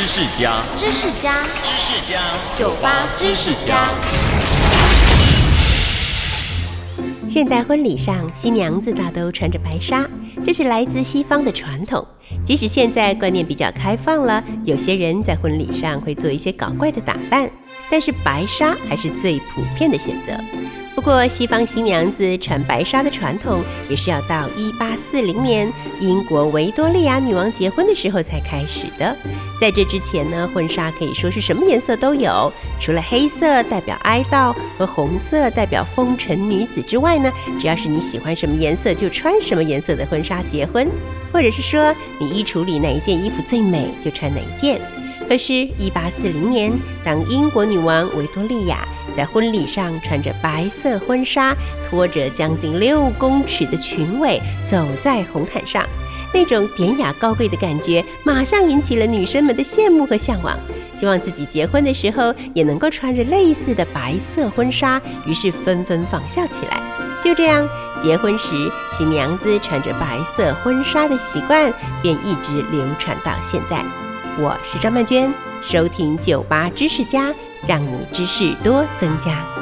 知识家，知识家，知识家，酒吧知识家。现代婚礼上，新娘子大都穿着白纱，这是来自西方的传统。即使现在观念比较开放了，有些人在婚礼上会做一些搞怪的打扮，但是白纱还是最普遍的选择。不过，西方新娘子穿白纱的传统也是要到一八四零年英国维多利亚女王结婚的时候才开始的。在这之前呢，婚纱可以说是什么颜色都有，除了黑色代表哀悼和红色代表风尘女子之外呢，只要是你喜欢什么颜色就穿什么颜色的婚纱结婚，或者是说你衣橱里哪一件衣服最美就穿哪一件。可是，一八四零年，当英国女王维多利亚在婚礼上穿着白色婚纱，拖着将近六公尺的裙尾走在红毯上，那种典雅高贵的感觉，马上引起了女生们的羡慕和向往，希望自己结婚的时候也能够穿着类似的白色婚纱，于是纷纷仿效起来。就这样，结婚时新娘子穿着白色婚纱的习惯便一直流传到现在。我是张曼娟，收听酒吧知识家，让你知识多增加。